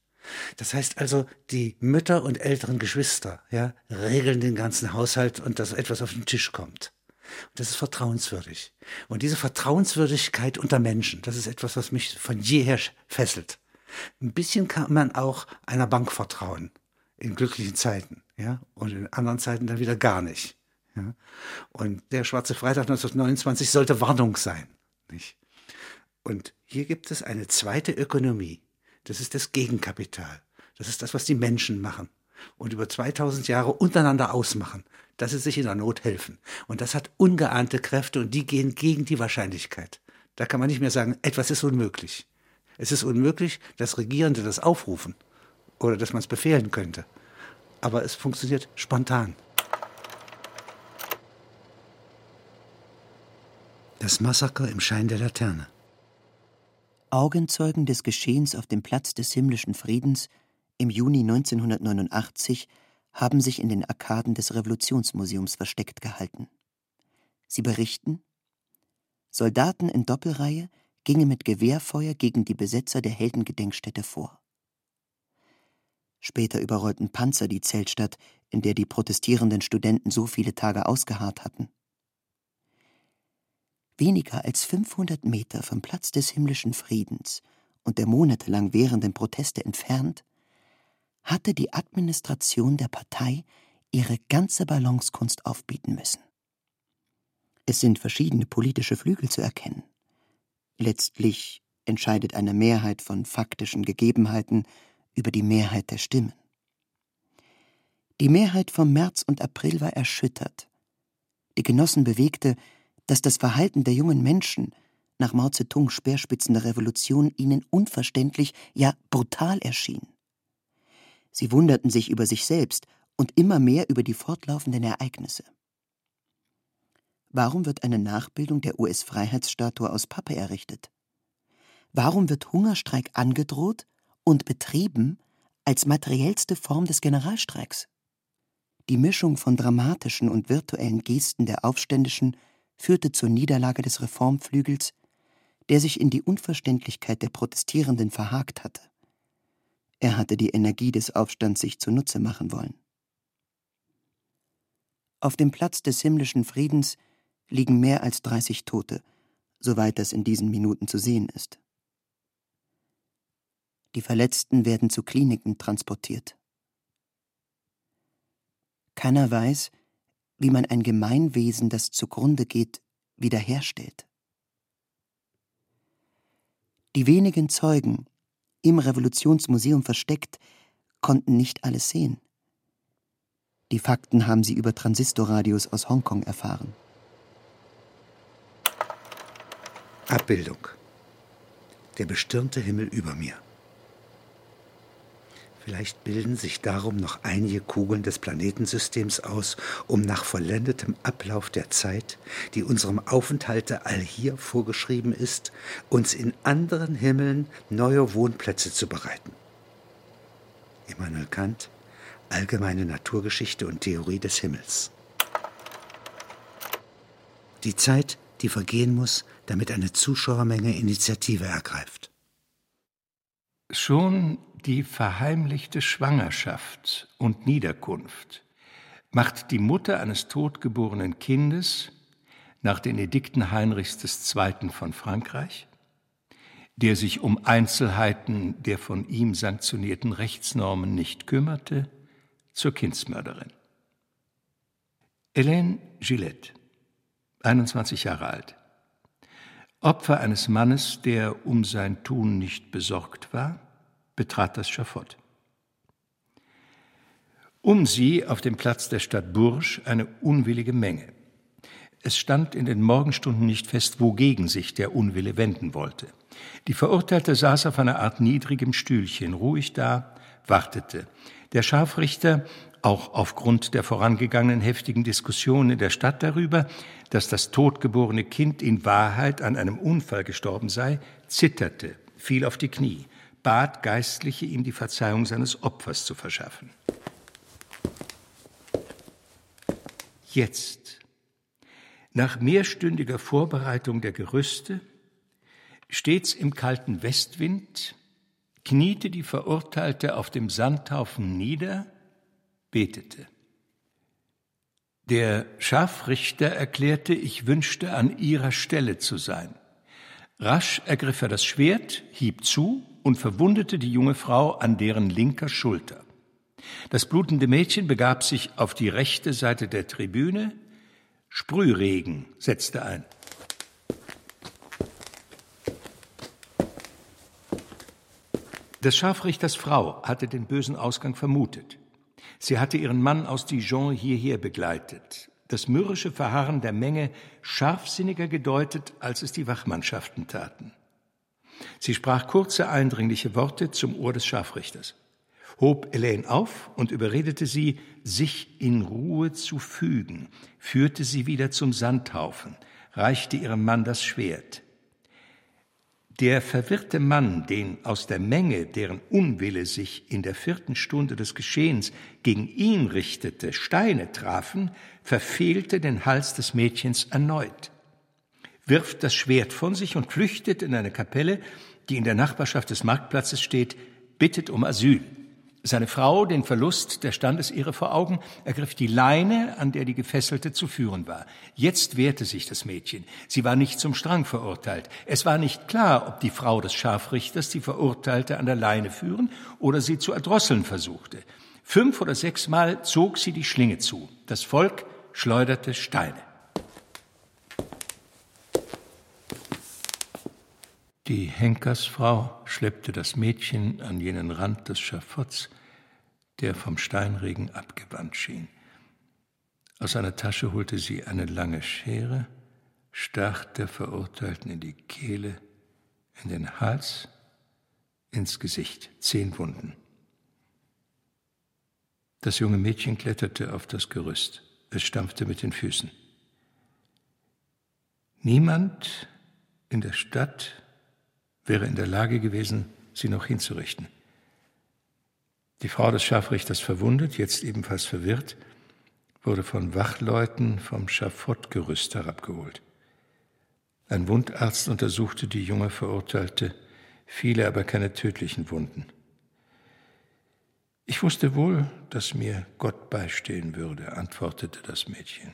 Das heißt also, die Mütter und älteren Geschwister ja, regeln den ganzen Haushalt und dass etwas auf den Tisch kommt. Und das ist vertrauenswürdig. Und diese Vertrauenswürdigkeit unter Menschen, das ist etwas, was mich von jeher fesselt. Ein bisschen kann man auch einer Bank vertrauen in glücklichen Zeiten ja, und in anderen Zeiten dann wieder gar nicht. Ja. Und der Schwarze Freitag 1929 sollte Warnung sein. Nicht? Und hier gibt es eine zweite Ökonomie. Das ist das Gegenkapital. Das ist das, was die Menschen machen und über 2000 Jahre untereinander ausmachen, dass sie sich in der Not helfen. Und das hat ungeahnte Kräfte und die gehen gegen die Wahrscheinlichkeit. Da kann man nicht mehr sagen, etwas ist unmöglich. Es ist unmöglich, dass Regierende das aufrufen oder dass man es befehlen könnte. Aber es funktioniert spontan. Das Massaker im Schein der Laterne. Augenzeugen des Geschehens auf dem Platz des himmlischen Friedens im Juni 1989 haben sich in den Arkaden des Revolutionsmuseums versteckt gehalten. Sie berichten, Soldaten in Doppelreihe gingen mit Gewehrfeuer gegen die Besetzer der Heldengedenkstätte vor. Später überrollten Panzer die Zeltstadt, in der die protestierenden Studenten so viele Tage ausgeharrt hatten. Weniger als 500 Meter vom Platz des himmlischen Friedens und der monatelang währenden Proteste entfernt hatte die Administration der Partei ihre ganze Balancekunst aufbieten müssen. Es sind verschiedene politische Flügel zu erkennen. Letztlich entscheidet eine Mehrheit von faktischen Gegebenheiten über die Mehrheit der Stimmen. Die Mehrheit vom März und April war erschüttert. Die Genossen bewegte, dass das Verhalten der jungen Menschen nach Mao Zedongs Speerspitzen der Revolution ihnen unverständlich, ja brutal erschien. Sie wunderten sich über sich selbst und immer mehr über die fortlaufenden Ereignisse. Warum wird eine Nachbildung der US-Freiheitsstatue aus Pappe errichtet? Warum wird Hungerstreik angedroht und betrieben als materiellste Form des Generalstreiks? Die Mischung von dramatischen und virtuellen Gesten der Aufständischen führte zur Niederlage des Reformflügels, der sich in die Unverständlichkeit der Protestierenden verhakt hatte. Er hatte die Energie des Aufstands sich zunutze machen wollen. Auf dem Platz des himmlischen Friedens liegen mehr als 30 Tote, soweit das in diesen Minuten zu sehen ist. Die Verletzten werden zu Kliniken transportiert. Keiner weiß, wie man ein Gemeinwesen, das zugrunde geht, wiederherstellt. Die wenigen Zeugen, im Revolutionsmuseum versteckt, konnten nicht alles sehen. Die Fakten haben sie über Transistorradios aus Hongkong erfahren. Abbildung. Der bestürmte Himmel über mir. Vielleicht bilden sich darum noch einige Kugeln des Planetensystems aus, um nach vollendetem Ablauf der Zeit, die unserem Aufenthalte allhier vorgeschrieben ist, uns in anderen Himmeln neue Wohnplätze zu bereiten. Immanuel Kant, Allgemeine Naturgeschichte und Theorie des Himmels. Die Zeit, die vergehen muss, damit eine Zuschauermenge Initiative ergreift. Schon die verheimlichte Schwangerschaft und Niederkunft macht die Mutter eines totgeborenen Kindes nach den Edikten Heinrichs II. von Frankreich, der sich um Einzelheiten der von ihm sanktionierten Rechtsnormen nicht kümmerte, zur Kindsmörderin. Hélène Gillette, 21 Jahre alt, Opfer eines Mannes, der um sein Tun nicht besorgt war, betrat das Schafott. Um sie auf dem Platz der Stadt Bourges eine unwillige Menge. Es stand in den Morgenstunden nicht fest, wogegen sich der Unwille wenden wollte. Die Verurteilte saß auf einer Art niedrigem Stühlchen, ruhig da, wartete. Der Scharfrichter, auch aufgrund der vorangegangenen heftigen Diskussionen in der Stadt darüber, dass das totgeborene Kind in Wahrheit an einem Unfall gestorben sei, zitterte, fiel auf die Knie bat Geistliche, ihm die Verzeihung seines Opfers zu verschaffen. Jetzt, nach mehrstündiger Vorbereitung der Gerüste, stets im kalten Westwind, kniete die Verurteilte auf dem Sandhaufen nieder, betete. Der Scharfrichter erklärte, ich wünschte, an ihrer Stelle zu sein. Rasch ergriff er das Schwert, hieb zu und verwundete die junge Frau an deren linker Schulter. Das blutende Mädchen begab sich auf die rechte Seite der Tribüne. Sprühregen setzte ein. Des Scharfrichters Frau hatte den bösen Ausgang vermutet. Sie hatte ihren Mann aus Dijon hierher begleitet, das mürrische Verharren der Menge scharfsinniger gedeutet, als es die Wachmannschaften taten. Sie sprach kurze, eindringliche Worte zum Ohr des Scharfrichters, hob Elaine auf und überredete sie, sich in Ruhe zu fügen, führte sie wieder zum Sandhaufen, reichte ihrem Mann das Schwert. Der verwirrte Mann, den aus der Menge, deren Unwille sich in der vierten Stunde des Geschehens gegen ihn richtete, Steine trafen, verfehlte den Hals des Mädchens erneut, wirft das Schwert von sich und flüchtet in eine Kapelle, die in der Nachbarschaft des Marktplatzes steht, bittet um Asyl. Seine Frau, den Verlust der Standesehre vor Augen, ergriff die Leine, an der die Gefesselte zu führen war. Jetzt wehrte sich das Mädchen. Sie war nicht zum Strang verurteilt. Es war nicht klar, ob die Frau des Scharfrichters die Verurteilte an der Leine führen oder sie zu erdrosseln versuchte. Fünf oder sechsmal zog sie die Schlinge zu. Das Volk schleuderte Steine. Die Henkersfrau schleppte das Mädchen an jenen Rand des Schafotts, der vom Steinregen abgewandt schien. Aus einer Tasche holte sie eine lange Schere, stach der Verurteilten in die Kehle, in den Hals, ins Gesicht, zehn Wunden. Das junge Mädchen kletterte auf das Gerüst. Es stampfte mit den Füßen. Niemand in der Stadt wäre in der Lage gewesen, sie noch hinzurichten. Die Frau des Scharfrichters verwundet, jetzt ebenfalls verwirrt, wurde von Wachleuten vom Schafottgerüst herabgeholt. Ein Wundarzt untersuchte die junge Verurteilte, viele aber keine tödlichen Wunden. Ich wusste wohl, dass mir Gott beistehen würde, antwortete das Mädchen.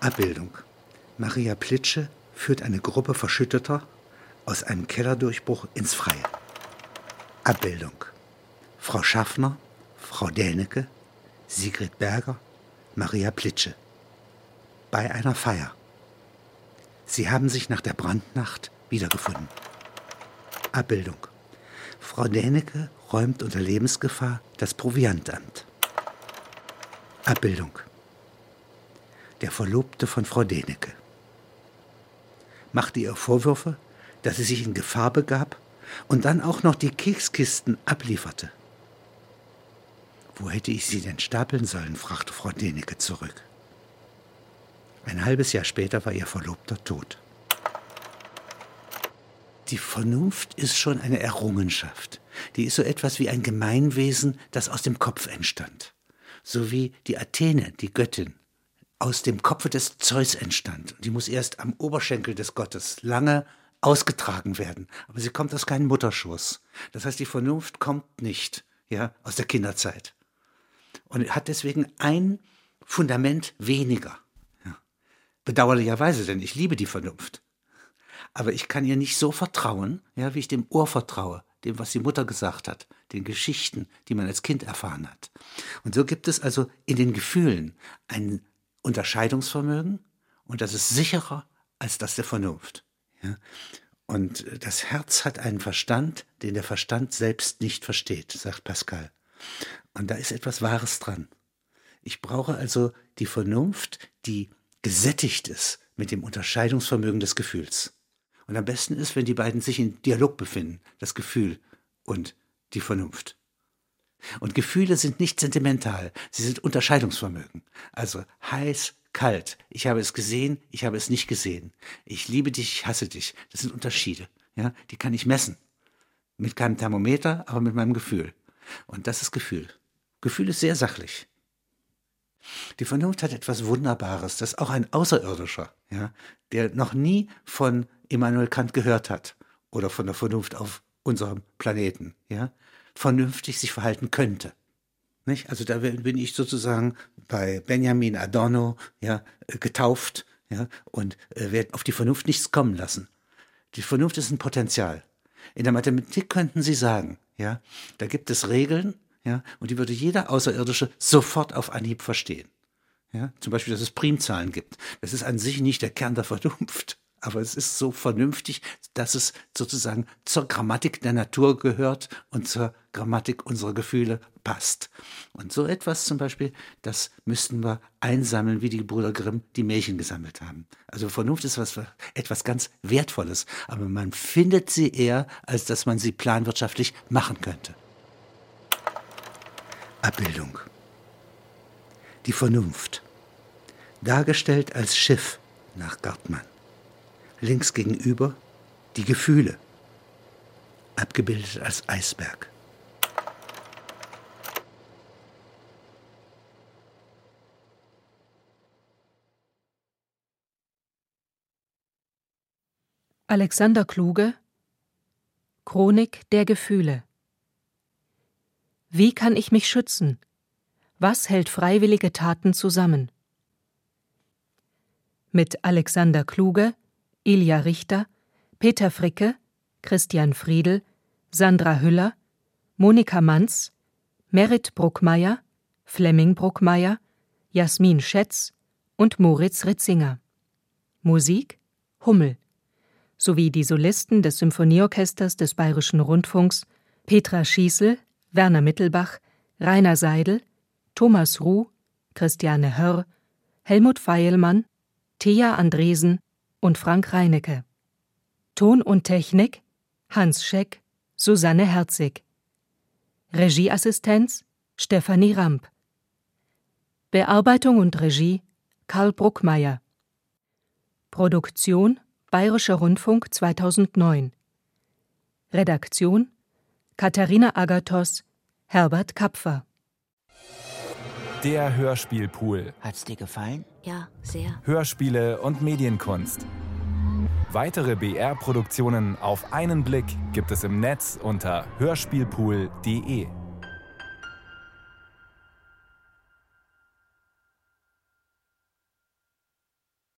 Abbildung. Maria Plitsche führt eine Gruppe Verschütteter aus einem Kellerdurchbruch ins Freie. Abbildung. Frau Schaffner, Frau Dänecke, Sigrid Berger, Maria Plitsche. Bei einer Feier. Sie haben sich nach der Brandnacht wiedergefunden. Abbildung. Frau Dänecke räumt unter Lebensgefahr das Proviantamt. Abbildung. Der Verlobte von Frau Dänecke machte ihr Vorwürfe, dass sie sich in Gefahr begab und dann auch noch die Kekskisten ablieferte. Wo hätte ich sie denn stapeln sollen? fragte Frau Denecke zurück. Ein halbes Jahr später war ihr Verlobter tot. Die Vernunft ist schon eine Errungenschaft. Die ist so etwas wie ein Gemeinwesen, das aus dem Kopf entstand. So wie die Athene, die Göttin, aus dem Kopfe des Zeus entstand. Die muss erst am Oberschenkel des Gottes lange ausgetragen werden. Aber sie kommt aus keinem Mutterschoß. Das heißt, die Vernunft kommt nicht ja, aus der Kinderzeit. Und hat deswegen ein Fundament weniger. Ja. Bedauerlicherweise, denn ich liebe die Vernunft. Aber ich kann ihr nicht so vertrauen, ja, wie ich dem Ohr vertraue, dem, was die Mutter gesagt hat, den Geschichten, die man als Kind erfahren hat. Und so gibt es also in den Gefühlen ein Unterscheidungsvermögen und das ist sicherer als das der Vernunft. Ja? Und das Herz hat einen Verstand, den der Verstand selbst nicht versteht, sagt Pascal. Und da ist etwas Wahres dran. Ich brauche also die Vernunft, die gesättigt ist mit dem Unterscheidungsvermögen des Gefühls. Und am besten ist, wenn die beiden sich in Dialog befinden, das Gefühl und die Vernunft. Und Gefühle sind nicht sentimental, sie sind Unterscheidungsvermögen. Also heiß, kalt. Ich habe es gesehen, ich habe es nicht gesehen. Ich liebe dich, ich hasse dich. Das sind Unterschiede. Ja, die kann ich messen. Mit keinem Thermometer, aber mit meinem Gefühl. Und das ist Gefühl. Gefühl ist sehr sachlich. Die Vernunft hat etwas Wunderbares, das auch ein Außerirdischer, ja, der noch nie von Immanuel Kant gehört hat oder von der Vernunft auf unserem Planeten, ja, vernünftig sich verhalten könnte. Nicht? Also da bin ich sozusagen bei Benjamin Adorno ja, getauft ja, und äh, werde auf die Vernunft nichts kommen lassen. Die Vernunft ist ein Potenzial. In der Mathematik könnten Sie sagen, ja, da gibt es Regeln, ja, und die würde jeder Außerirdische sofort auf Anhieb verstehen. Ja, zum Beispiel, dass es Primzahlen gibt. Das ist an sich nicht der Kern der Vernunft, <laughs> aber es ist so vernünftig, dass es sozusagen zur Grammatik der Natur gehört und zur Grammatik unserer Gefühle passt. Und so etwas zum Beispiel, das müssten wir einsammeln, wie die Brüder Grimm die Märchen gesammelt haben. Also Vernunft ist was, etwas ganz Wertvolles, aber man findet sie eher, als dass man sie planwirtschaftlich machen könnte. Abbildung. Die Vernunft. Dargestellt als Schiff nach Gartmann links gegenüber die Gefühle, abgebildet als Eisberg. Alexander Kluge Chronik der Gefühle Wie kann ich mich schützen? Was hält freiwillige Taten zusammen? Mit Alexander Kluge Ilja Richter, Peter Fricke, Christian Friedel, Sandra Hüller, Monika Manz, Merit Bruckmeier, Flemming Bruckmeier, Jasmin Schätz und Moritz Ritzinger. Musik Hummel sowie die Solisten des Symphonieorchesters des Bayerischen Rundfunks Petra Schießel, Werner Mittelbach, Rainer Seidel, Thomas Ruh, Christiane Hörr, Helmut Feilmann, Thea Andresen und Frank Reinecke. Ton und Technik Hans Scheck, Susanne Herzig. Regieassistenz Stefanie Ramp. Bearbeitung und Regie Karl Bruckmeier. Produktion Bayerischer Rundfunk 2009. Redaktion Katharina Agathos, Herbert Kapfer. Der Hörspielpool. Hat's dir gefallen? Ja, sehr. Hörspiele und Medienkunst. Weitere BR-Produktionen auf einen Blick gibt es im Netz unter hörspielpool.de.